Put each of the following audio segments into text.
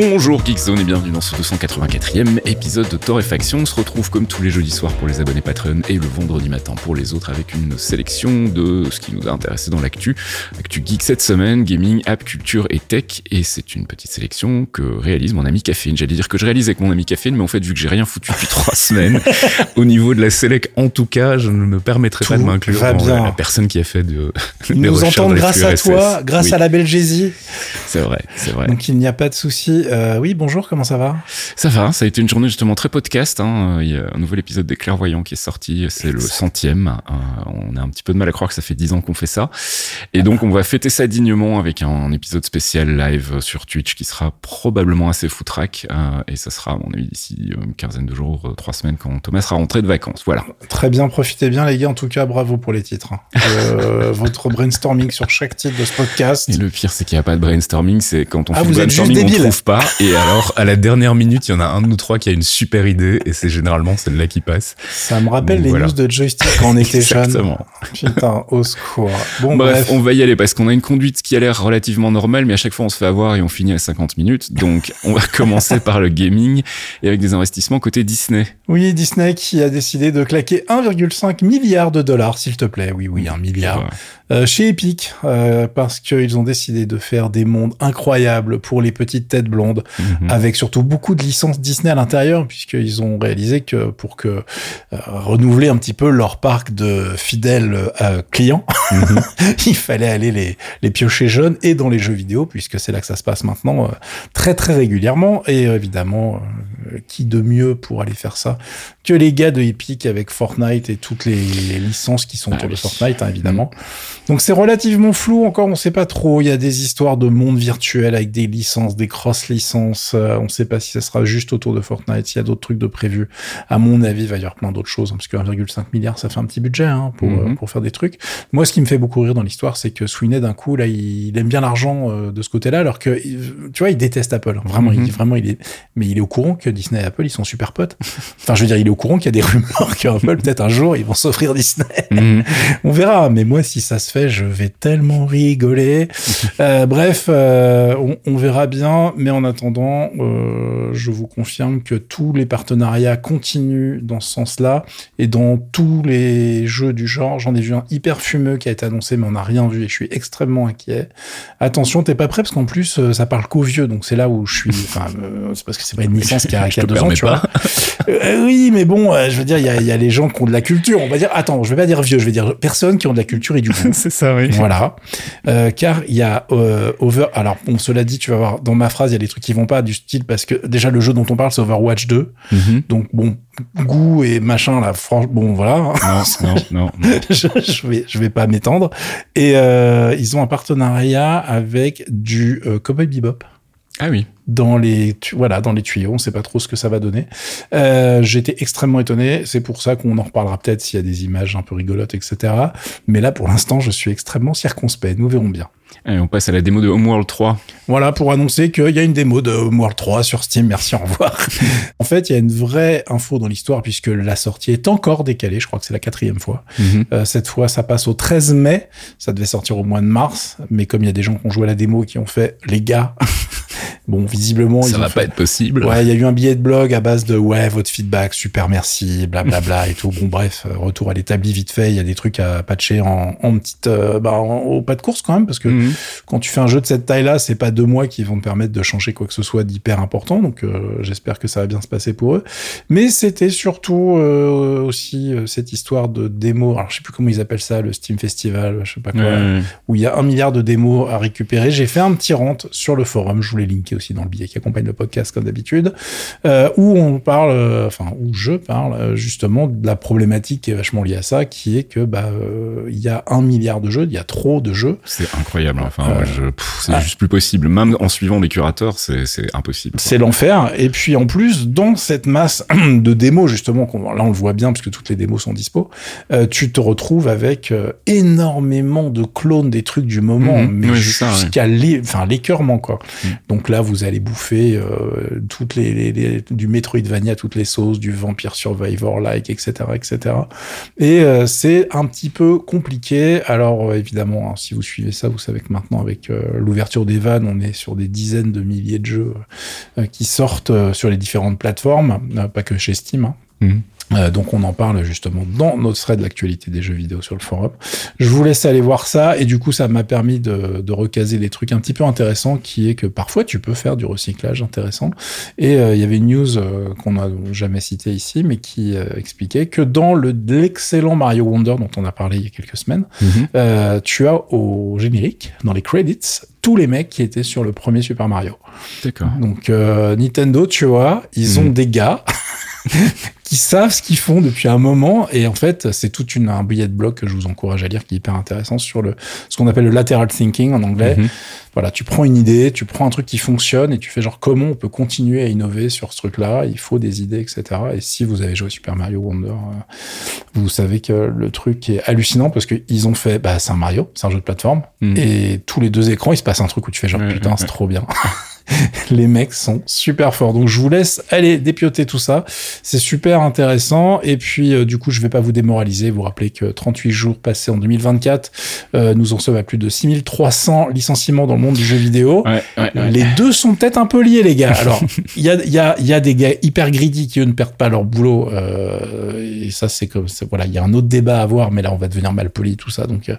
Bonjour Geekzone et bienvenue dans ce 284e épisode de Torréfaction. On se retrouve comme tous les jeudis soirs pour les abonnés Patreon et le vendredi matin pour les autres avec une sélection de ce qui nous a intéressé dans l'actu. Actu geek cette semaine, gaming, app, culture et tech. Et c'est une petite sélection que réalise mon ami Caféine. J'allais dire que je réalise avec mon ami Caféine, mais en fait vu que j'ai rien foutu depuis trois semaines, au niveau de la sélec en tout cas, je ne me permettrai pas de m'inclure dans bien. la personne qui a fait de, Ils nous entendent de grâce à toi, grâce Oui, à la Belgésie. C'est vrai, c'est vrai. Donc il n'y a pas de souci. Euh, oui, bonjour, comment ça va? Ça va, ça a été une journée justement très podcast. Hein. Il y a un nouvel épisode des Clairvoyants qui est sorti, c'est le centième. Euh, on a un petit peu de mal à croire que ça fait dix ans qu'on fait ça. Et donc on va fêter ça dignement avec un épisode spécial live sur Twitch qui sera probablement assez foutraque. Euh, et ça sera, à mon avis, d'ici une quinzaine de jours, euh, trois semaines quand Thomas sera rentré de vacances. Voilà. Très bien, profitez bien les gars. En tout cas, bravo pour les titres. hein. Euh, votre brainstorming sur chaque titre de ce podcast. Et le pire, c'est qu'il n'y a pas de brainstorming. C'est quand on Ah, fait vous le êtes juste brainstorming, on trouve pas. Et alors, à la dernière minute, il y en a un de nous trois qui a une super idée. Et c'est généralement celle-là qui passe. Ça me rappelle Donc, les voilà. news de joystick quand on était jeune. Exactement. Putain, au secours. Bon, Bref, bref. on va y aller parce qu'on a une conduite qui a l'air relativement normale, mais à chaque fois on se fait avoir et on finit à 50 minutes. Donc on va commencer par le gaming et avec des investissements côté Disney. Oui, Disney qui a décidé de claquer 1,5 milliard de dollars, s'il te plaît. Oui, oui, un milliard. Ouais. Euh, chez Epic, euh, parce qu'ils ont décidé de faire des mondes incroyables pour les petites têtes blondes, Mhm. avec surtout beaucoup de licences Disney à l'intérieur, puisqu'ils ont réalisé que pour que euh, renouveler un petit peu leur parc de fidèles euh, clients, Mhm. il fallait aller les, les piocher jeunes et dans les jeux vidéo, puisque c'est là que ça se passe maintenant euh, très très régulièrement. Et évidemment, qui de mieux pour aller faire ça que les gars de Epic avec Fortnite et toutes les, les licences qui sont Ah autour de. Fortnite, hein, évidemment. Donc c'est relativement flou encore, on sait pas trop. Il y a des histoires de monde virtuel avec des licences, des cross-licences. euh, on sait pas si ça sera juste autour de Fortnite, s'il y a d'autres trucs de prévus. À mon avis, il va y avoir plein d'autres choses, hein, parce que 1,5 milliard, ça fait un petit budget hein, pour, Mhm. euh, pour faire des trucs. Moi, ce qui me fait beaucoup rire dans l'histoire, c'est que Sweeney, d'un coup, là, il, il aime bien l'argent euh, de ce côté-là, alors que, il- tu vois, il déteste Apple. Vraiment, Mhm. il, vraiment, il est, mais il est au courant que Disney et Apple, ils sont super potes. Enfin, je veux dire, il est au courant qu'il y a des rumeurs qu'Apple, peut-être un jour, ils vont s'offrir Disney. Mhm. On verra, mais moi, si ça se fait, je vais tellement rigoler. Euh, bref, euh, on, on verra bien, mais en attendant, euh, je vous confirme que tous les partenariats continuent dans ce sens-là, et dans tous les jeux du genre, j'en ai vu un hyper fumeux qui a été annoncé, mais on n'a rien vu, et je suis extrêmement inquiet. Attention, t'es pas prêt, parce qu'en plus, euh, ça parle qu'aux vieux, donc c'est là où je suis... Enfin, euh, c'est parce que c'est pas une licence qui a, qui a deux ans, tu vois. pas. Euh, oui, mais bon, euh, je veux dire, il y y a les gens qui ont de la culture. On va dire, attends, je vais pas dire vieux, je vais dire personnes qui ont de la culture et du goût. C'est ça, oui. voilà. Euh, car il y a euh, Over. Alors, bon, cela dit, tu vas voir, dans ma phrase, il y a des trucs qui vont pas du style parce que déjà le jeu dont on parle, c'est Overwatch 2. Mhm. Donc, bon, goût et machin, là, franchement, bon, voilà. Non, non, non. non. je, je vais, je vais pas m'étendre. Et euh, ils ont un partenariat avec du euh, Cowboy Bebop Ah oui. dans les tu- voilà dans les tuyaux on sait pas trop ce que ça va donner euh, j'étais extrêmement étonné c'est pour ça qu'on en reparlera peut-être s'il y a des images un peu rigolotes etc mais là pour l'instant je suis extrêmement circonspect nous verrons bien Allez, on passe à la démo de Homeworld 3. voilà pour annoncer qu'il y a une démo de Homeworld 3 sur Steam merci au revoir en fait il y a une vraie info dans l'histoire puisque la sortie est encore décalée je crois que c'est la quatrième fois Mhm. euh, cette fois, ça passe au 13 mai. Ça devait sortir au mois de mars. Mais comme il y a des gens qui ont joué à la démo et qui ont fait, les gars, bon, visiblement, ils Ça ont va fait- pas être possible. Ouais, il y a eu un billet de blog à base de ouais, votre feedback, super merci, blablabla et tout. Bon, bref, euh, retour à l'établi vite fait. Il y a des trucs à patcher en, en petite, euh, bah, en- au pas de course quand même, parce que Mhm. quand tu fais un jeu de cette taille-là, c'est pas deux mois qui vont te permettre de changer quoi que ce soit d'hyper important. Donc, euh, j'espère que ça va bien se passer pour eux. Mais c'était surtout euh, aussi cette histoire de démo. Alors, je sais plus comment ils appellent ça, le Steam Festival, je sais pas quoi où il y a un milliard de démos à récupérer. J'ai fait un petit rant sur le forum, je vous l'ai linké aussi dans le billet qui accompagne le podcast comme d'habitude, euh, où on parle, euh, enfin où je parle euh, justement de la problématique qui est vachement liée à ça, qui est que bah il y a un milliard de jeux, il y a trop de jeux. C'est incroyable. Enfin, c'est ah. juste plus possible. Même en suivant les curateurs, c'est impossible. C'est l'enfer. Et puis en plus, dans cette masse de démos justement, là on le voit bien parce que toutes les démos sont dispo, tu te retrouves avec énormément de clones des trucs du moment, mhm. mais jusqu'à enfin l'écœurement quoi. Mhm. Donc là, vous allez bouffer euh, toutes les, du Metroidvania, toutes les sauces, du Vampire Survivor like, etc., etc. Et euh, c'est un petit peu compliqué. Alors euh, évidemment, hein, si vous suivez ça, vous savez que maintenant avec l'ouverture des vannes, on est sur des dizaines de milliers de jeux qui sortent sur les différentes plateformes, pas que chez Steam. Hein. Mhm. Euh, donc on en parle justement dans notre thread de l'actualité des jeux vidéo sur le forum. Je vous laisse aller voir ça et du coup ça m'a permis de, de, recaser des trucs un petit peu intéressants qui est que parfois tu peux faire du recyclage intéressant. Et euh, il y avait une news euh, qu'on n'a jamais citée ici mais qui expliquait que dans le l'excellent Mario Wonder dont on a parlé il y a quelques semaines, mhm. tu as au générique, dans les credits, tous les mecs qui étaient sur le premier Super Mario. D'accord. Donc Nintendo, tu vois, ils ont mhm. des gars qui savent ce qu'ils font depuis un moment. Et en fait, c'est toute une, un billet de blog que je vous encourage à lire qui est hyper intéressant sur le, ce qu'on appelle le lateral thinking en anglais. Mhm. Voilà, tu prends une idée, tu prends un truc qui fonctionne et tu fais genre comment on peut continuer à innover sur ce truc-là. Il faut des idées, etc. Et si vous avez joué Super Mario Wonder, euh, vous savez que le truc est hallucinant parce qu'ils ont fait, bah, c'est un Mario, c'est un jeu de plateforme. Mhm. Et tous les deux écrans, il se passe un truc où tu fais genre putain, c'est trop bien. les mecs sont super forts. Donc je vous laisse aller dépioter tout ça. C'est super intéressant. Et puis euh, du coup, je vais pas vous démoraliser. Vous rappelez que 38 jours passés en 2024, euh, nous en sommes à plus de 6300 licenciements dans le monde du jeu vidéo. les deux sont peut-être un peu liés, les gars. Alors, il y a, y, a, y a des gars hyper greedy qui eux ne perdent pas leur boulot. Euh, et ça, c'est comme voilà, il y a un autre débat à avoir, mais là, on va devenir mal poli tout ça, donc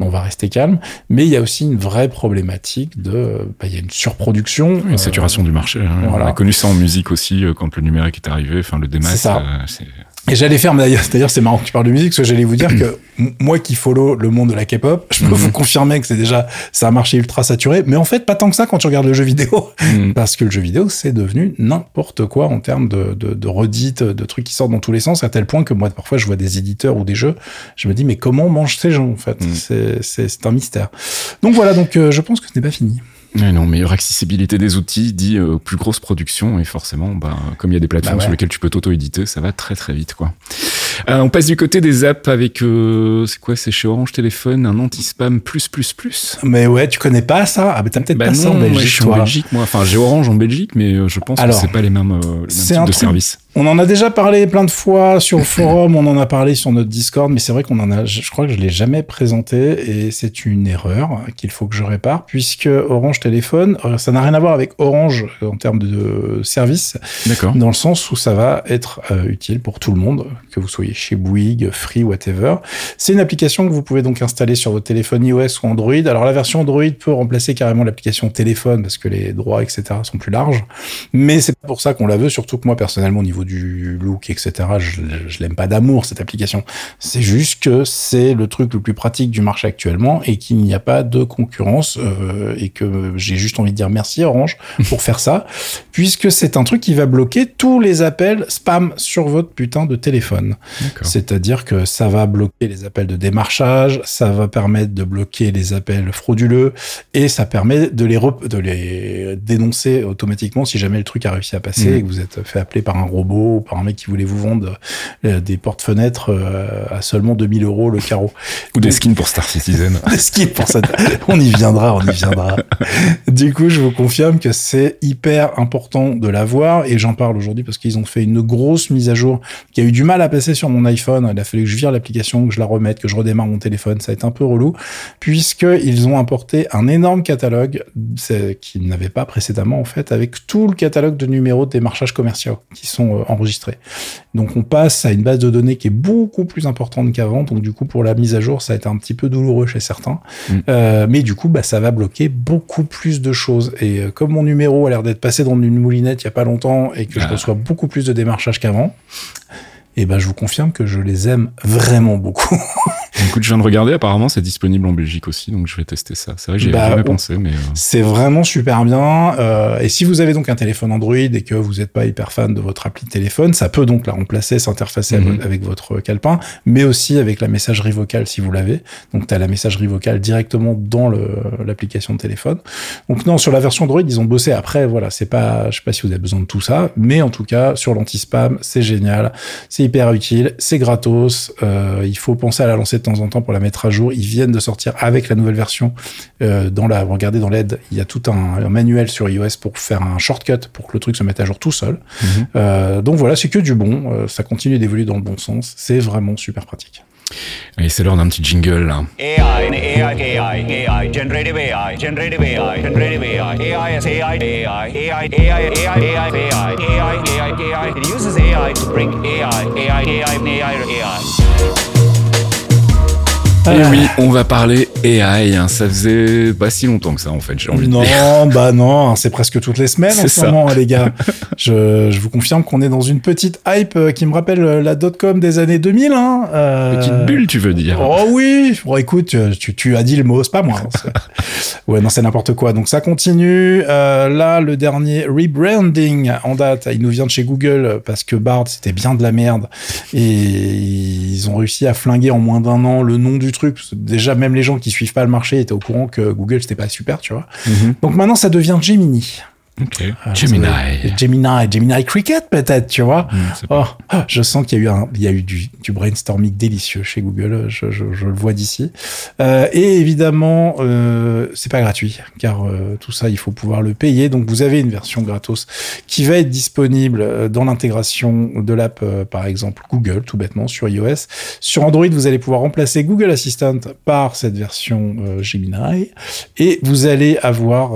on va rester calme. Mais il y a aussi une vraie problématique de, bah, il y a une surproduction une saturation du marché. Hein. On a connu ça en musique aussi euh, quand le numérique est arrivé, enfin le démat. C'est ça. Et j'allais faire, d'ailleurs, c'est marrant que tu parles de musique, parce que j'allais vous dire que moi qui follow le monde de la K-pop, je peux mhm. vous confirmer que c'est déjà, c'est un marché ultra saturé, mais en fait, pas tant que ça quand tu regardes le jeu vidéo, mhm. parce que le jeu vidéo, c'est devenu n'importe quoi en termes de, de, de redites, de trucs qui sortent dans tous les sens, à tel point que moi, parfois, je vois des éditeurs ou des jeux, je me dis, mais comment mangent ces gens, en fait? Mhm. C'est un mystère. Donc voilà, donc euh, je pense que ce n'est pas fini. Mais non, meilleure accessibilité des outils dit euh, plus grosse production et forcément, bah, comme il y a des plateformes bah sur lesquelles tu peux t'auto-éditer, ça va très très vite quoi. Euh, on passe du côté des apps avec euh, c'est quoi C'est chez Orange Téléphone un anti-spam plus plus plus. Mais ouais, tu connais pas ça? Ah, mais t'as peut-être bah pas ça en Belgique. je suis en Belgique moi. Enfin, j'ai Orange en Belgique, mais je pense que c'est pas les mêmes, les mêmes types de services. On en a déjà parlé plein de fois sur le forum, on en a parlé sur notre Discord, mais c'est vrai qu'on en a, je crois que je l'ai jamais présenté et c'est une erreur qu'il faut que je répare puisque Orange Téléphone, euh, ça n'a rien à voir avec Orange en termes de service. D'accord. Dans le sens où ça va être euh, utile pour tout le monde, que vous soyez chez Bouygues, Free, whatever. C'est une application que vous pouvez donc installer sur votre téléphone iOS ou Android. Alors la version Android peut remplacer carrément l'application téléphone parce que les droits, etc. sont plus larges. Mais c'est pour ça qu'on la veut, surtout que moi personnellement au niveau du look, etc. Je, je l'aime pas d'amour cette application. C'est juste que c'est le truc le plus pratique du marché actuellement et qu'il n'y a pas de concurrence euh, et que j'ai juste envie de dire merci Orange pour faire ça, puisque c'est un truc qui va bloquer tous les appels spam sur votre putain de téléphone. C'est-à-dire que ça va bloquer les appels de démarchage, ça va permettre de bloquer les appels frauduleux et ça permet de les, de les dénoncer automatiquement si jamais le truc a réussi à passer mmh. et que vous êtes fait appeler par un robot par un mec qui voulait vous vendre euh, des portes-fenêtres euh, à seulement 2000 euros le carreau. Ou des skins pour Star Citizen. des skins pour ça. on y viendra, on y viendra. du coup, je vous confirme que c'est hyper important de l'avoir et j'en parle aujourd'hui parce qu'ils ont fait une grosse mise à jour qui a eu du mal à passer sur mon iPhone. Il a fallu que je vire l'application, que je la remette, que je redémarre mon téléphone. Ça a été un peu relou puisqu'ils ont importé un énorme catalogue qu'ils n'avaient pas précédemment en fait avec tout le catalogue de numéros de démarchage commerciaux qui sont euh, enregistré. Donc on passe à une base de données qui est beaucoup plus importante qu'avant. Donc du coup pour la mise à jour ça a été un petit peu douloureux chez certains, mm. euh, mais du coup bah ça va bloquer beaucoup plus de choses. Et euh, comme mon numéro a l'air d'être passé dans une moulinette il y a pas longtemps et que je ah. reçois beaucoup plus de démarchage qu'avant, et eh ben je vous confirme que je les aime vraiment beaucoup. Écoute, je viens de regarder, apparemment c'est disponible en Belgique aussi, donc je vais tester ça. C'est vrai que j'y Bah, jamais pensé, mais... euh, C'est vraiment super bien. euh, et si vous avez donc un téléphone Android et que vous n'êtes pas hyper fan de votre appli de téléphone, ça peut donc la remplacer, s'interfacer Mhm. avec- avec votre calepin, mais aussi avec la messagerie vocale si vous l'avez. Donc tu as la messagerie vocale directement dans l'application de téléphone. Donc non, sur la version Android, ils ont bossé. Après, voilà, c'est pas, je sais pas si vous avez besoin de tout ça, mais en tout cas, sur l'anti-spam, c'est génial, c'est hyper utile, c'est gratos. euh, il faut penser à la lancer de temps en temps pour la mettre à jour. Ils viennent de sortir avec la nouvelle version euh, dans la, regardez dans l'aide, il y a tout un, un manuel sur iOS pour faire un shortcut pour que le truc se mette à jour tout seul. Mhm. Euh, donc voilà, c'est que du bon. euh, ça continue d'évoluer dans le bon sens. C'est vraiment super pratique. Et c'est l'heure d'un petit jingle, là. AI, AI, AI, AI, generative AI, generative AI, generative AI, AI is AI, AI, AI, AI, AI, AI, AI, AI, AI, AI. It uses AI to bring AI, AI, AI, AI, AI. Et Eh oui, on va parler AI. hein. Ça faisait pas si longtemps que ça, en fait, j'ai envie de dire. Non, bah non, c'est presque toutes les semaines en ce ça. moment, hein, les gars. Je, je vous confirme qu'on est dans une petite hype euh, qui me rappelle euh, la dot-com des années 2000. Hein. euh, Petite bulle, tu veux dire Oh oui, bon écoute, tu, tu- as dit le mot, c'est pas moi. hein, ouais, non, c'est n'importe quoi. Donc ça continue. Euh, là, le dernier rebranding en date, il nous vient de chez Google parce que Bard c'était bien de la merde et ils ont réussi à flinguer en moins d'un an le nom du truc. Déjà, même les gens qui suivent pas le marché étaient au courant que Google c'était pas super, tu vois. Mhm. Donc maintenant, ça devient Gemini. Euh, Gemini. Gemini, Gemini Cricket peut-être, tu vois. Hmm, Oh, ah, je sens qu'il y a eu, un, il y a eu du, du brainstorming délicieux chez Google, je, je- je le vois d'ici. Euh, et évidemment, euh, c'est pas gratuit, car euh, tout ça, il faut pouvoir le payer. Donc vous avez une version gratos qui va être disponible euh, dans l'intégration de l'app, par exemple Google, tout bêtement, sur iOS. Sur Android, vous allez pouvoir remplacer Google Assistant par cette version Gemini. Et vous allez avoir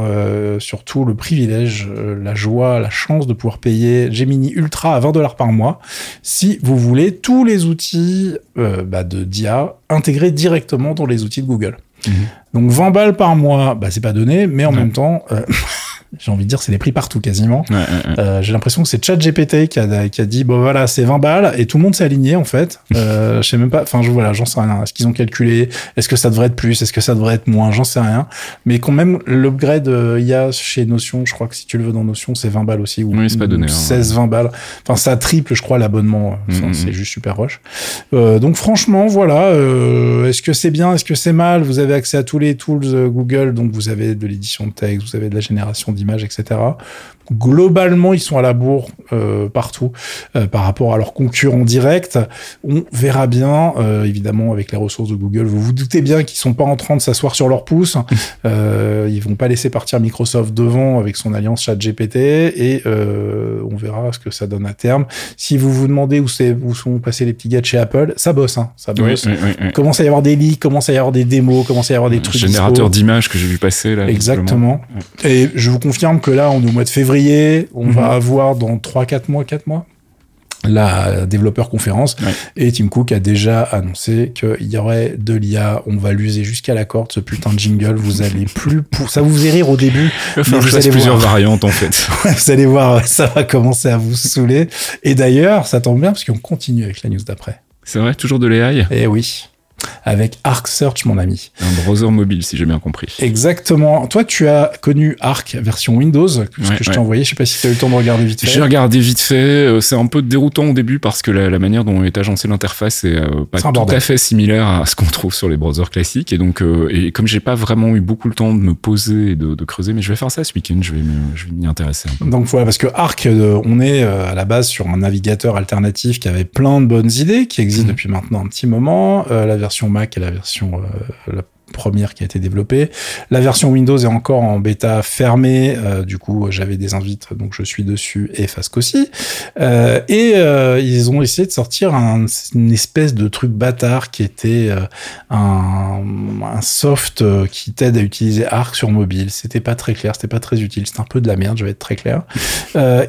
surtout le privilège, euh, la joie, la chance de pouvoir payer Gemini Ultra à 20 dollars par mois si vous voulez tous les outils euh, bah, de d'IA intégrés directement dans les outils de Google. Mhm. Donc 20 balles par mois, bah, c'est pas donné, mais en même temps, euh, j'ai envie de dire, c'est les prix partout quasiment. Ouais, ouais, ouais. Euh, j'ai l'impression que c'est ChatGPT qui a, qui a dit bon voilà c'est 20 balles et tout le monde s'est aligné en fait. Euh, je sais même pas. Enfin je voilà j'en sais rien. Est-ce qu'ils ont calculé? Est-ce que ça devrait être plus? Est-ce que ça devrait être moins? J'en sais rien. Mais quand même l'upgrade euh, IA chez Notion, je crois que si tu le veux dans Notion c'est 20 balles aussi ou, Oui, c'est pas donné, hein. 16-20 balles. Enfin ça triple je crois l'abonnement. Enfin, Mhm. C'est juste super rush. Euh, donc franchement voilà. euh, Est-ce que c'est bien? Est-ce que c'est mal? Vous avez accès à tous les tools Google donc vous avez de l'édition de texte, vous avez de la génération d'images images, etc globalement, ils sont à la bourre euh, partout euh, par rapport à leurs concurrents directs. On verra bien, euh, évidemment, avec les ressources de Google. Vous vous doutez bien qu'ils sont pas en train de s'asseoir sur leur pouce. Euh, ils vont pas laisser partir Microsoft devant avec son alliance ChatGPT et euh, on verra ce que ça donne à terme. Si vous vous demandez où c'est où sont passés les petits gars de chez Apple, ça bosse, hein, ça bosse. oui, oui, oui. Commence à y avoir des leaks, commence à y avoir des démos, commence à y avoir des trucs. Générateur d'images que j'ai vu passer là. Exactement. Et je vous confirme que là, on est au mois de février. On Mhm. va avoir dans 3-4 mois, 4 mois, la développeur conférence. Ouais. Et Tim Cook a déjà annoncé qu'il y aurait de l'IA. On va l'user jusqu'à la corde, ce putain de jingle. Vous allez plus pour, ça vous faisait rire au début. Je vous allez plusieurs voir. variantes en fait. vous allez voir, ça va commencer à vous saouler. Et d'ailleurs, ça tombe bien parce qu'on continue avec la news d'après. C'est vrai, toujours de l'AI Eh oui. Avec Arc Search, mon ami. Un browser mobile, si j'ai bien compris. Exactement. Toi, tu as connu Arc version Windows, ce Ouais, que je t'ai ouais. envoyé. Je sais pas si tu as eu le temps de regarder vite fait. J'ai regardé vite fait, euh, c'est un peu déroutant au début parce que la, la manière dont est agencée l'interface est euh, pas tout bordel. à fait similaire à ce qu'on trouve sur les browsers classiques et donc euh, et comme j'ai pas vraiment eu beaucoup le temps de me poser et de, de creuser, mais je vais faire ça ce week-end, je vais m'y intéresser un peu. Donc voilà, parce que Arc, euh, on est à la base sur un navigateur alternatif qui avait plein de bonnes idées, qui existe Mhm. depuis maintenant un petit moment. La version Mac et la version euh, la première qui a été développée. La version Windows est encore en bêta fermée. euh, du coup, j'avais des invites, donc je suis dessus et Fasc aussi. Euh, et euh, ils ont essayé de sortir un- une espèce de truc bâtard qui était un, soft qui t'aide à utiliser Arc sur mobile. C'était pas très clair, c'était pas très utile, c'était un peu de la merde, je vais être très clair.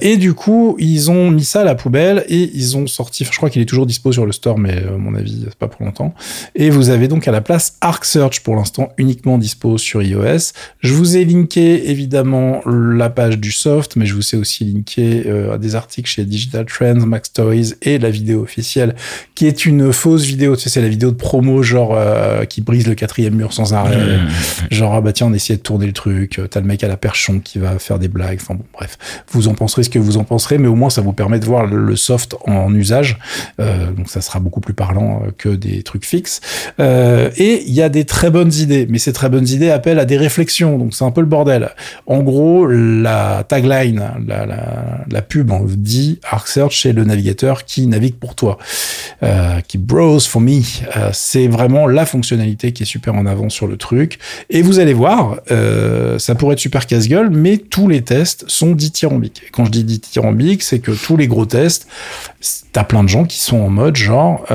Et du coup, ils ont mis ça à la poubelle et ils ont sorti, je crois qu'il est toujours dispo sur le store, mais à mon avis, c'est pas pour longtemps. Et vous avez donc à la place Arc Search pour l'instant uniquement dispo sur iOS. Je vous ai linké évidemment la page du soft, mais je vous ai aussi linké euh, des articles chez Digital Trends, Mac Stories et la vidéo officielle, qui est une fausse vidéo. Tu sais, c'est la vidéo de promo genre euh, qui brise le quatrième mur sans arrêt. Mmh. Genre ah bah tiens, on essayait de tourner le truc. T'as le mec à la perchon qui va faire des blagues. Enfin bon, bref, vous en penserez ce que vous en penserez, mais au moins ça vous permet de voir le, soft en usage. Euh, donc ça sera beaucoup plus parlant euh, que des trucs fixes. Euh, et il y a des très bonnes idées, mais ces très bonnes idées appellent à des réflexions. Donc c'est un peu le bordel. En gros, la tagline, la, la, la pub on dit Arc Search, c'est le navigateur qui navigue pour toi, euh, qui browse for me. Euh, c'est vraiment la fonctionnalité qui est super en avant sur le truc. Et vous allez voir, euh, ça pourrait être super casse-gueule, mais tous les tests sont dithyrambiques. Et quand je dis dithyrambique, c'est que tous les gros tests, t'as plein de gens qui sont en mode genre,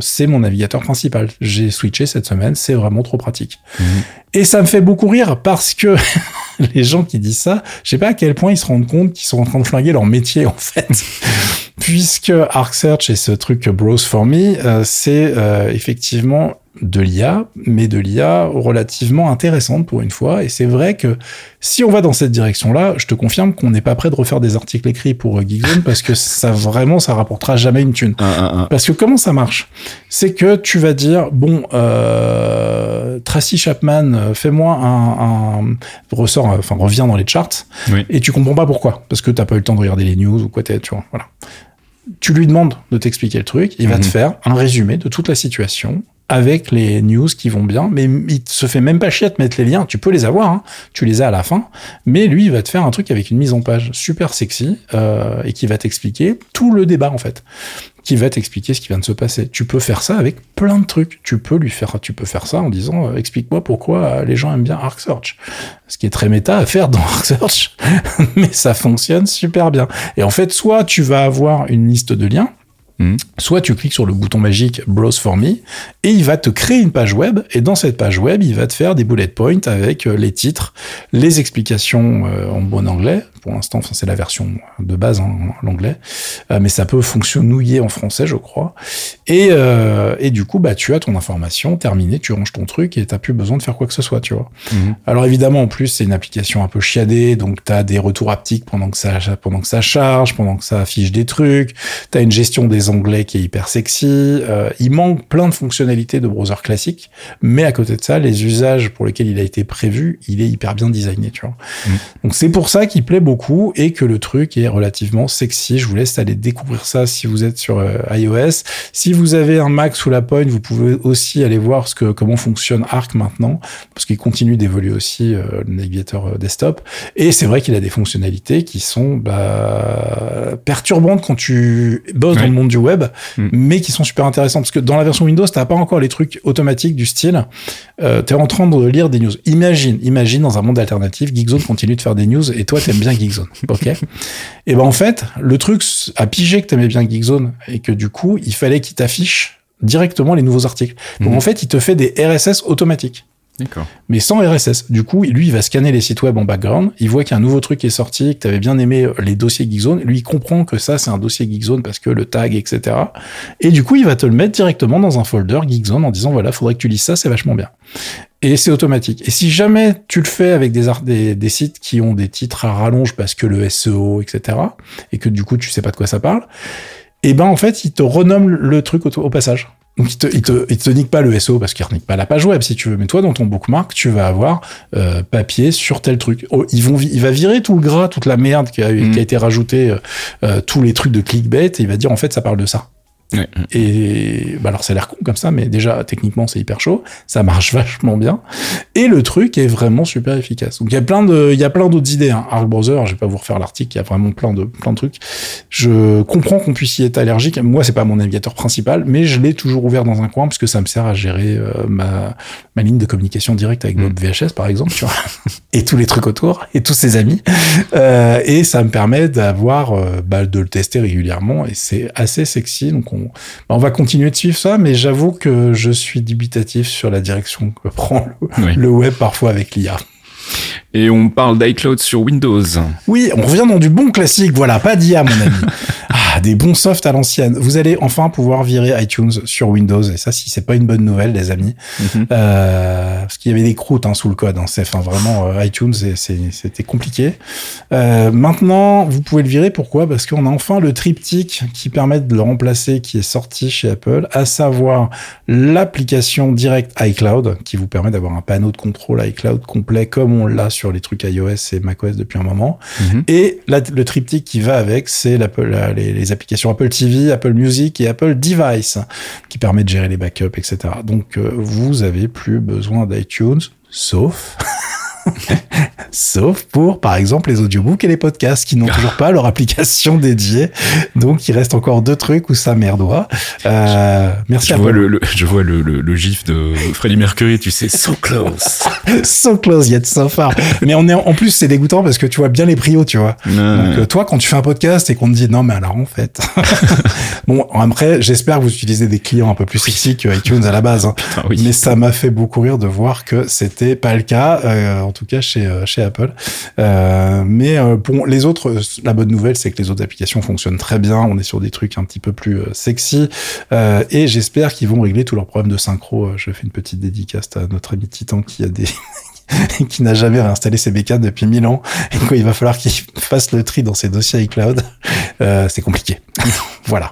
c'est mon navigateur principal. J'ai switché cette semaine, c'est vraiment trop pratique. Et ça me fait beaucoup rire parce que les gens qui disent ça, je sais pas à quel point ils se rendent compte qu'ils sont en train de flinguer leur métier en fait. Puisque Arc Search et ce truc Browse for Me, euh, c'est euh, effectivement de l'IA, mais de l'IA relativement intéressante pour une fois. Et c'est vrai que si on va dans cette direction-là, je te confirme qu'on n'est pas prêt de refaire des articles écrits pour euh, Geekzone parce que ça vraiment, ça rapportera jamais une thune. Un, un, un. Parce que comment ça marche? C'est que tu vas dire bon, euh, Tracy Chapman, euh, fais-moi un, un ressort, euh, enfin reviens dans les charts, Oui. et tu comprends pas pourquoi, parce que t'as pas eu le temps de regarder les news ou quoi, t'es- tu vois, voilà. Tu lui demandes de t'expliquer le truc, il va Mhm. te faire un résumé de toute la situation avec les news qui vont bien, mais il se fait même pas chier à te mettre les liens. Tu peux les avoir, hein, tu les as à la fin, mais lui, il va te faire un truc avec une mise en page super sexy euh, et qui va t'expliquer tout le débat en fait qui va t'expliquer ce qui vient de se passer. Tu peux faire ça avec plein de trucs. Tu peux lui faire, tu peux faire ça en disant, euh, explique-moi pourquoi euh, les gens aiment bien Arc Search. Ce qui est très méta à faire dans Arc Search, mais ça fonctionne super bien. Et en fait, soit tu vas avoir une liste de liens, Mhm. soit tu cliques sur le bouton magique Browse for me et il va te créer une page web et dans cette page web, il va te faire des bullet points avec euh, les titres, les explications euh, en bon anglais. Pour l'instant, enfin, c'est la version de base en, anglais, Euh, mais ça peut fonctionner en français, je crois. Et, euh, et du coup, bah, tu as ton information terminée, tu ranges ton truc et t'as plus besoin de faire quoi que ce soit, tu vois. Mhm. Alors évidemment, en plus, c'est une application un peu chiadée, donc tu as des retours haptiques pendant que ça pendant que ça charge, pendant que ça affiche des trucs. Tu as une gestion des onglets qui est hyper sexy. Euh, il manque plein de fonctionnalités de browser classique, mais à côté de ça, les usages pour lesquels il a été prévu, il est hyper bien designé, tu vois. Mhm. Donc c'est pour ça qu'il plaît beaucoup et que le truc est relativement sexy. Je vous laisse aller découvrir ça si vous êtes sur euh, iOS. Si vous avez un Mac sous la pointe, vous pouvez aussi aller voir ce que comment fonctionne Arc maintenant parce qu'il continue d'évoluer aussi euh, le navigateur desktop. Et c'est vrai qu'il a des fonctionnalités qui sont bah, perturbantes quand tu bosses dans le monde du web, Mm. mais qui sont super intéressantes. Parce que dans la version Windows, t'as pas encore les trucs automatiques du style. Euh, T'es en train de lire des news. Imagine, imagine dans un monde alternatif, Geekzone continue de faire des news et toi t'aimes bien Geekzone, ok Et ben en fait, le truc a pigé que t'aimais bien Geekzone et que du coup, il fallait qu'il t'affiche directement les nouveaux articles. Donc Mhm. en fait, il te fait des RSS automatiques. Mais sans RSS. Du coup, lui, il va scanner les sites web en background, il voit qu'il y a un nouveau truc est sorti, que tu avais bien aimé euh, les dossiers Geekzone, lui, il comprend que ça, c'est un dossier Geekzone parce que le tag, etc. Et du coup, il va te le mettre directement dans un folder Geekzone en disant, voilà, faudrait que tu lises ça, c'est vachement bien. Et c'est automatique. Et si jamais tu le fais avec des, sites qui ont des titres à rallonge parce que le SEO, etc., et que du coup, tu sais pas de quoi ça parle, et ben, en fait, il te renomme le truc au passage. Donc, il te, il, te, il te nique pas le SEO parce qu'il renique pas la page web, si tu veux. Mais toi, dans ton bookmark, tu vas avoir euh, papier sur tel truc. Oh, ils vont, il va virer tout le gras, toute la merde qui a, qui a été rajoutée, euh, euh, tous les trucs de clickbait, et il va dire, en fait, ça parle de ça. Ouais. Et bah alors ça a l'air con comme ça, mais déjà techniquement c'est hyper chaud, ça marche vachement bien. Et le truc est vraiment super efficace. Donc il y a plein de, il y a plein d'autres idées. Hein. Arc Browser, je vais pas vous refaire l'article, il y a vraiment plein de, plein de trucs. Je comprends qu'on puisse y être allergique. Moi c'est pas mon navigateur principal, mais je l'ai toujours ouvert dans un coin parce que ça me sert à gérer euh, ma, ma ligne de communication directe avec Bob VHS par exemple, tu vois, et tous les trucs autour et tous ses amis. Euh, et ça me permet d'avoir, euh, bah, de le tester régulièrement et c'est assez sexy. Donc on, bah, on va continuer de suivre ça, mais j'avoue que je suis dubitatif sur la direction que prend le, Oui. le web parfois avec l'IA. Et on parle d'iCloud sur Windows. Oui, on revient dans du bon classique, voilà, pas d'IA mon ami. Ah, des bons softs à l'ancienne. Vous allez enfin pouvoir virer iTunes sur Windows et ça, si c'est pas une bonne nouvelle, les amis, Mhm. euh, parce qu'il y avait des croûtes hein, sous le code. Hein, c'est enfin vraiment euh, iTunes, c'était compliqué. Euh, maintenant, vous pouvez le virer. Pourquoi? Parce qu'on a enfin le triptyque qui permet de le remplacer, qui est sorti chez Apple, à savoir l'application Direct iCloud, qui vous permet d'avoir un panneau de contrôle iCloud complet comme on l'a sur les trucs iOS et macOS depuis un moment. Mhm. Et le triptyque qui va avec, c'est l'Apple- la- les, les applications Apple TV, Apple Music et Apple Device, qui permet de gérer les backups, etc. Donc, euh, vous avez plus besoin d'iTunes, sauf... Sauf pour, par exemple, les audiobooks et les podcasts qui n'ont toujours pas leur application dédiée. Donc, il reste encore deux trucs où ça merdoit. Euh, merci Je Apple. vois, le, le- je vois le, le, le gif de Freddie Mercury, tu sais, so close. so close yet so far. Mais on est, en plus, c'est dégoûtant parce que tu vois bien les prios, tu vois. Donc, toi, quand tu fais un podcast et qu'on te dit non, mais alors en fait. bon, après, j'espère que vous utilisez des clients un peu plus sexy que iTunes à la base. hein. Putain, oui. Mais ça m'a fait beaucoup rire de voir que c'était pas le cas, euh, en tout cas chez, euh, Apple. Euh, mais euh, pour les autres, euh, la bonne nouvelle, c'est que les autres applications fonctionnent très bien. On est sur des trucs un petit peu plus euh, sexy. Euh, et j'espère qu'ils vont régler tous leurs problèmes de synchro. Euh, Je fais une petite dédicace à notre ami Titan qui a des qui n'a jamais réinstallé ses bécanes depuis 1000 ans et quoi il va falloir qu'il fasse le tri dans ses dossiers iCloud euh, c'est compliqué voilà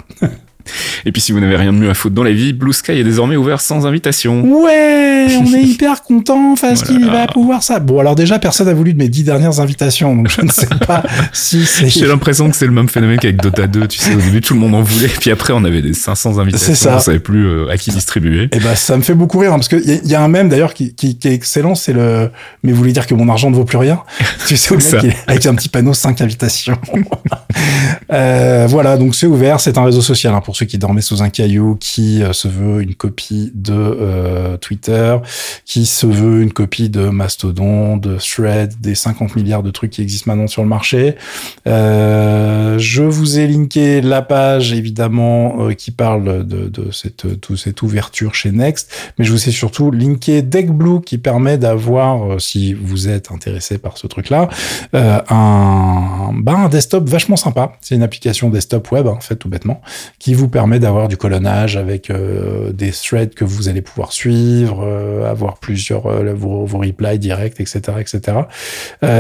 Et puis si vous n'avez rien de mieux à foutre dans la vie, Blue Sky est désormais ouvert sans invitation. ouais on est hyper content parce Voilà. qu'il va pouvoir ça bon alors déjà personne n'a voulu de mes dix dernières invitations donc je ne sais pas si c'est J'ai l'impression que c'est le même phénomène qu'avec Dota 2, tu sais, au début tout le monde en voulait, puis après on avait des 500 invitations, ça. on savait plus euh, à qui distribuer. Eh ben, ça me fait beaucoup rire, hein, parce qu'il y, a- y a un mème d'ailleurs qui, qui, qui est excellent, c'est le. Mais vous voulez dire que mon argent ne vaut plus rien? Tu sais, le C'est mec, ça. il est avec un petit panneau 5 invitations. Euh, voilà, donc c'est ouvert, c'est un réseau social hein, pour ceux qui dormaient sous un caillou, qui euh, se veut une copie de euh, Twitter, qui se veut une copie de Mastodon, de Thread, des 50 milliards de trucs qui existent maintenant sur le marché. Euh, je vous ai linké la page évidemment qui parle de, cette, cette ouverture chez Next, mais je vous ai surtout linké DeckBlue qui permet d'avoir, si vous êtes intéressé par ce truc-là, un, bah, un desktop vachement sympa. C'est une application desktop web, en fait, tout bêtement, qui vous permet d'avoir du colonnage avec euh, des threads que vous allez pouvoir suivre, euh, avoir plusieurs euh, vos, vos replies directs, etc., etc.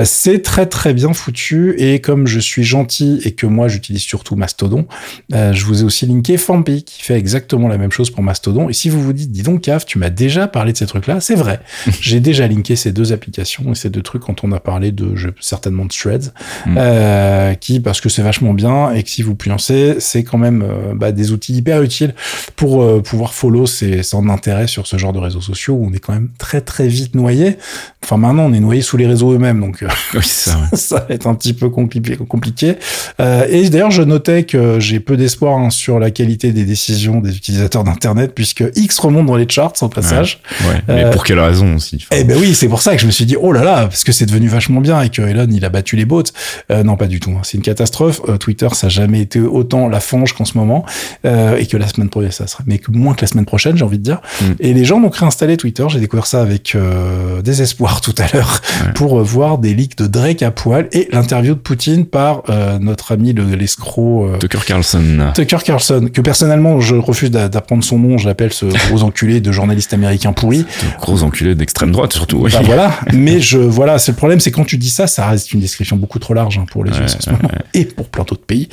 C'est très très bien foutu et comme je suis gentil et que moi j'utilise surtout Mastodon, je vous ai aussi linké Fampi qui fait exactement la même chose pour Mastodon. Et si vous vous dites, dis donc Caf, tu m'as déjà parlé de ces trucs-là, c'est vrai. J'ai déjà linké ces deux applications et ces deux trucs quand on a parlé de je, certainement de Threads, Mm. euh, qui parce que c'est vachement bien et que si vous pioncez, c'est quand même euh, des outils hyper utiles pour euh, pouvoir follow ses, son intérêt sur ce genre de réseaux sociaux où on est quand même très très vite noyé. Enfin maintenant on est noyé sous les réseaux eux-mêmes donc. euh, Oui, ça. ouais. ça va être un petit peu compliqué. compliqué. Euh, et d'ailleurs, je notais que j'ai peu d'espoir hein, sur la qualité des décisions des utilisateurs d'Internet, puisque X remonte dans les charts au passage. Ouais, mais Euh, pour quelle raison aussi Eh ben oui, c'est pour ça que je me suis dit, oh là là, parce que c'est devenu vachement bien et que Elon, il a battu les bots. Euh, non, pas du tout. hein. C'est une catastrophe. Euh, Twitter, ça n'a jamais été autant la fange qu'en ce moment. Euh, et que la semaine prochaine, ça serait, mais que moins que la semaine prochaine, j'ai envie de dire. Mm. Et les gens ont réinstallé Twitter. J'ai découvert ça avec euh, désespoir tout à l'heure Ouais. pour euh, voir des leaks de Drake à poil et l'interview de Poutine par euh, notre ami le- l'escroc euh, Tucker Carlson. Tucker Carlson, que personnellement je refuse d'a- d'apprendre son nom, je l'appelle ce gros enculé de journaliste américain pourri. De gros enculé d'extrême droite surtout. Oui. Bah voilà, mais je voilà, c'est le problème, c'est quand tu dis ça, ça reste une description beaucoup trop large hein, pour les Ouais, US en ce moment et pour plein d'autres pays.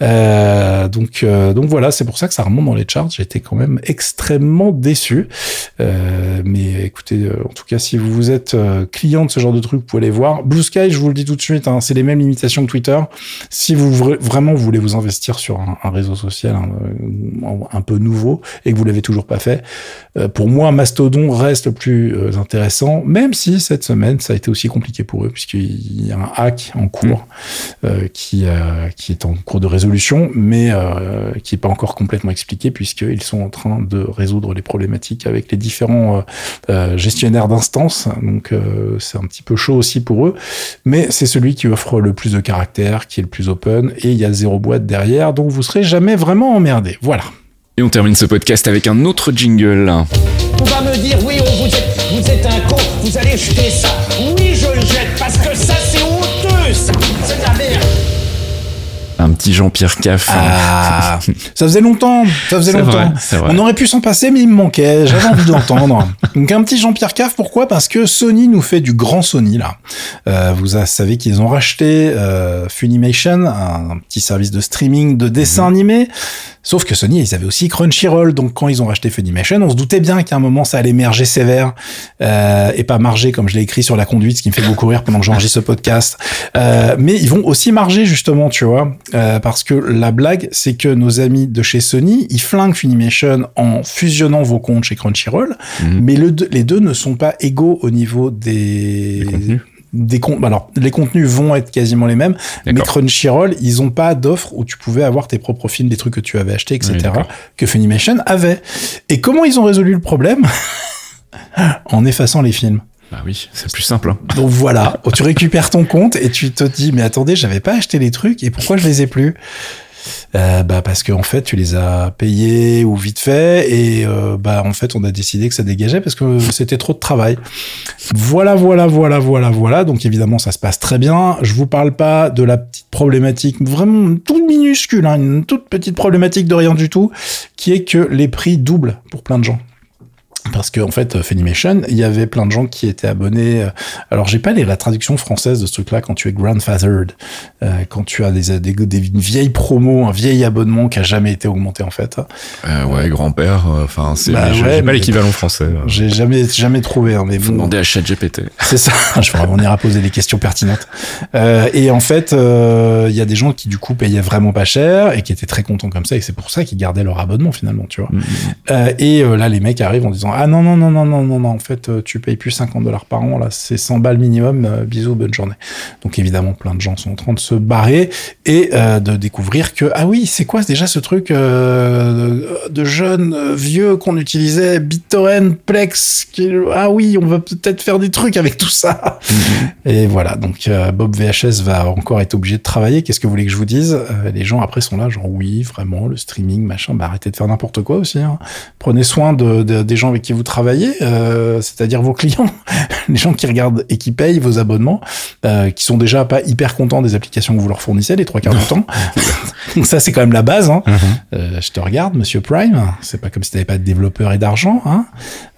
Euh, donc euh, donc voilà, c'est pour ça que ça remonte dans les charts. J'étais quand même extrêmement déçu. Euh, mais écoutez, euh, en tout cas, si vous êtes euh, client de ce genre de truc, vous pouvez les voir. Blue Sky, je vous le dis tout de suite, hein, c'est les mêmes limitations que Twitter. Si vous vra- vraiment voulez vous investir sur un, un réseau social hein, un peu nouveau et que vous l'avez toujours pas fait, euh, pour moi, Mastodon reste le plus euh, intéressant, même si cette semaine, ça a été aussi compliqué pour eux, puisqu'il y a un hack en cours euh, qui, qui est en cours de résolution, mais qui n'est pas encore complètement expliqué, puisqu'ils sont en train de résoudre les problématiques avec les différents euh, euh, gestionnaires d'instances. Donc, euh, c'est un petit peu chaud aussi pour eux, mais c'est celui qui offre le plus de caractères, qui est le plus open, et il y a zéro boîte derrière, donc vous serez jamais vraiment emmerdé. Voilà. Et on termine ce podcast avec un autre jingle. On va me dire oui, vous êtes, vous êtes un con, vous allez jeter ça. Oui, petit Jean-Pierre Caff. Ah, ça faisait longtemps, ça faisait longtemps. vrai. On aurait pu s'en passer, mais il me manquait. J'avais envie de l'entendre. Donc un petit Jean-Pierre Cave, pourquoi? Parce que Sony nous fait du grand Sony là. Euh, vous savez qu'ils ont racheté euh, Funimation, un, un petit service de streaming de dessins Mhm. animés. Sauf que Sony, ils avaient aussi Crunchyroll. Donc quand ils ont racheté Funimation, on se doutait bien qu'à un moment ça allait merger sévère euh, et pas marger comme je l'ai écrit sur la conduite, ce qui me fait beaucoup rire pendant que j'enregistre ce podcast. Euh, mais ils vont aussi marger justement, tu vois, euh, parce que la blague, c'est que nos amis de chez Sony, ils flinguent Funimation en fusionnant vos comptes chez Crunchyroll, Mhm. mais le les deux ne sont pas égaux au niveau des Des contenus. Des alors les contenus vont être quasiment les mêmes mais. Crunchyroll ils ont pas d'offre où tu pouvais avoir tes propres films des trucs que tu avais achetés etc Oui, que Funimation avait et comment ils ont résolu le problème en effaçant les films Bah oui, c'est plus simple. hein. donc voilà, tu récupères ton compte et tu te dis mais attendez, j'avais pas acheté les trucs et pourquoi je les ai plus? Euh, bah parce que en fait tu les as payés ou vite fait et euh, bah en fait on a décidé que ça dégageait parce que c'était trop de travail. Voilà voilà voilà voilà voilà donc évidemment ça se passe très bien. Je vous parle pas de la petite problématique vraiment toute minuscule, hein, une toute petite problématique de rien du tout qui est que les prix doublent pour plein de gens. Parce qu'en en fait, Funimation, il y avait plein de gens qui étaient abonnés. euh, Alors, j'ai pas les- la traduction française de ce truc-là quand tu es grandfathered, euh, quand tu as des, des, des- une vieille promo, un vieil abonnement qui a jamais été augmenté en fait. Euh, ouais, grand-père. euh, Enfin, c'est. Bah je- ouais, J'ai pas l'équivalent français. euh. J'ai jamais jamais trouvé. Hein, mais Faut bon, demander à ChatGPT. c'est ça. Je vais on ira poser des questions pertinentes. Euh, et en fait, euh, il y a des gens qui du coup payaient vraiment pas cher et qui étaient très contents comme ça. Et c'est pour ça qu'ils gardaient leur abonnement finalement, tu vois. Euh, et euh, là, les mecs arrivent en disant ah non non non non non non non. En fait euh, tu payes plus 50 dollars par an. Là c'est 100 balles minimum. Euh, bisous bonne journée. Donc évidemment plein de gens sont en train de se barrer et euh, de découvrir que ah oui c'est quoi déjà ce truc euh, de jeunes vieux qu'on utilisait? BitTorrent Plex qui- ah oui on va peut-être faire des trucs avec tout ça. Et voilà. Donc Bob VHS va encore être obligé de travailler. Qu'est-ce que vous voulez que je vous dise? Les gens après sont là genre oui vraiment le streaming machin. Bah arrêtez de faire n'importe quoi aussi hein. Prenez soin de, de- des gens avec qui vous travaillez, euh, c'est-à-dire vos clients, les gens qui regardent et qui payent vos abonnements, euh, qui sont déjà pas hyper contents des applications que vous leur fournissez les trois quarts du temps. Donc ça, c'est quand même la base. Hein. Euh, je te regarde, Monsieur Prime. C'est pas comme si t'avais pas de développeurs et d'argent, hein,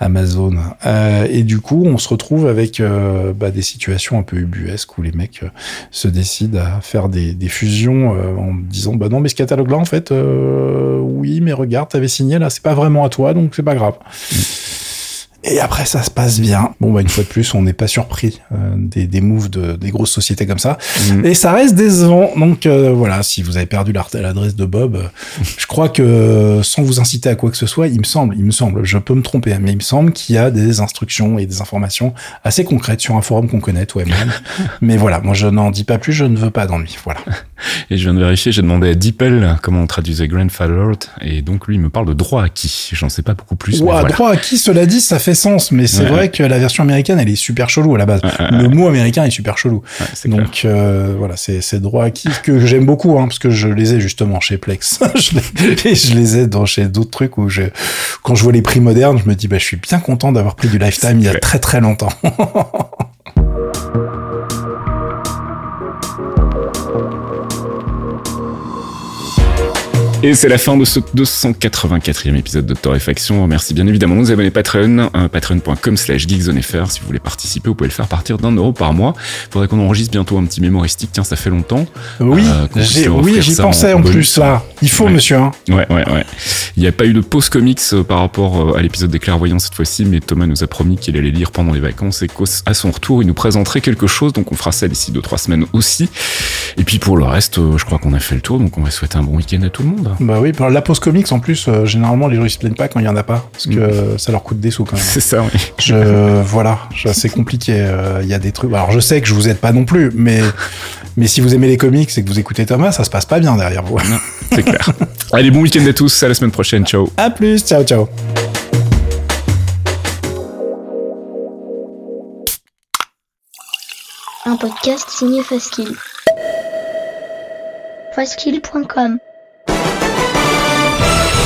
Amazon. Euh, et du coup, on se retrouve avec euh, bah, des situations un peu ubuesques où les mecs euh, se décident à faire des, des fusions euh, en disant bah non, mais ce catalogue-là, en fait, euh, oui, mais regarde, t'avais signé là, c'est pas vraiment à toi, donc c'est pas grave. Et après, ça se passe bien. Bon, bah, une fois de plus, on n'est pas surpris euh, des, des moves de, des grosses sociétés comme ça. Mhm. Et ça reste décevant. Donc euh, voilà, si vous avez perdu l'adresse de Bob, euh, je crois que sans vous inciter à quoi que ce soit, il me semble, il me semble, je peux me tromper, mais il me semble qu'il y a des instructions et des informations assez concrètes sur un forum qu'on connaît, toi et moi. mais voilà, moi je n'en dis pas plus, je ne veux pas d'ennui. Voilà. Et je viens de vérifier, j'ai demandé à Deepel comment on traduisait grandfathered, et donc lui il me parle de droit acquis. J'en sais pas beaucoup plus. mais Ouah, voilà. droit à qui cela dit, ça fait sens, mais c'est Ouais, vrai que la version américaine, elle est super chelou à la base. Ouais, Le mot américain est super chelou. Donc euh, voilà, c'est c'est droit acquis que j'aime beaucoup, hein, parce que je les ai justement chez Plex. je, les, et je les ai dans chez d'autres trucs où je, quand je vois les prix modernes, je me dis bah je suis bien content d'avoir pris du Lifetime il y a très très longtemps. Et c'est la fin de ce 284e épisode de Torréfaction. Merci bien évidemment aux abonnés Patreon, euh, patreon.com slash geekzonefr. Si vous voulez participer, vous pouvez le faire partir d'un euro par mois. Faudrait qu'on enregistre bientôt un petit mémoristique. Tiens, ça fait longtemps. oui, Euh, oui, offrir j'y pensais en plus là. Il faut, Ouais. monsieur. Hein. Ouais, ouais, ouais. Il n'y a pas eu de pause comics euh, par rapport euh, à l'épisode des clairvoyants cette fois-ci, mais Thomas nous a promis qu'il allait lire pendant les vacances et qu'à son retour, il nous présenterait quelque chose. Donc on fera ça d'ici 2-3 semaines aussi. Et puis pour le reste, euh, je crois qu'on a fait le tour. Donc on va souhaiter un bon week-end à tout le monde. Bah oui, la pause comics en plus, euh, généralement les gens ils se plaignent pas quand il y en a pas, parce que Mm. euh, ça leur coûte des sous quand même. C'est ça, oui. Je voilà, c'est compliqué. euh, Il y a des trucs. Alors je sais que je vous aide pas non plus, mais mais si vous aimez les comics et que vous écoutez Thomas, ça se passe pas bien derrière vous. C'est clair. Allez, bon week-end à tous. À la semaine prochaine. Ciao. À plus, ciao ciao. Un podcast signé Faskill. Faskill.com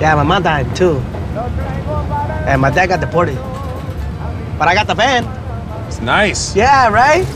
Yeah, my mom died too. And my dad got deported. But I got the van. It's nice. Yeah, right?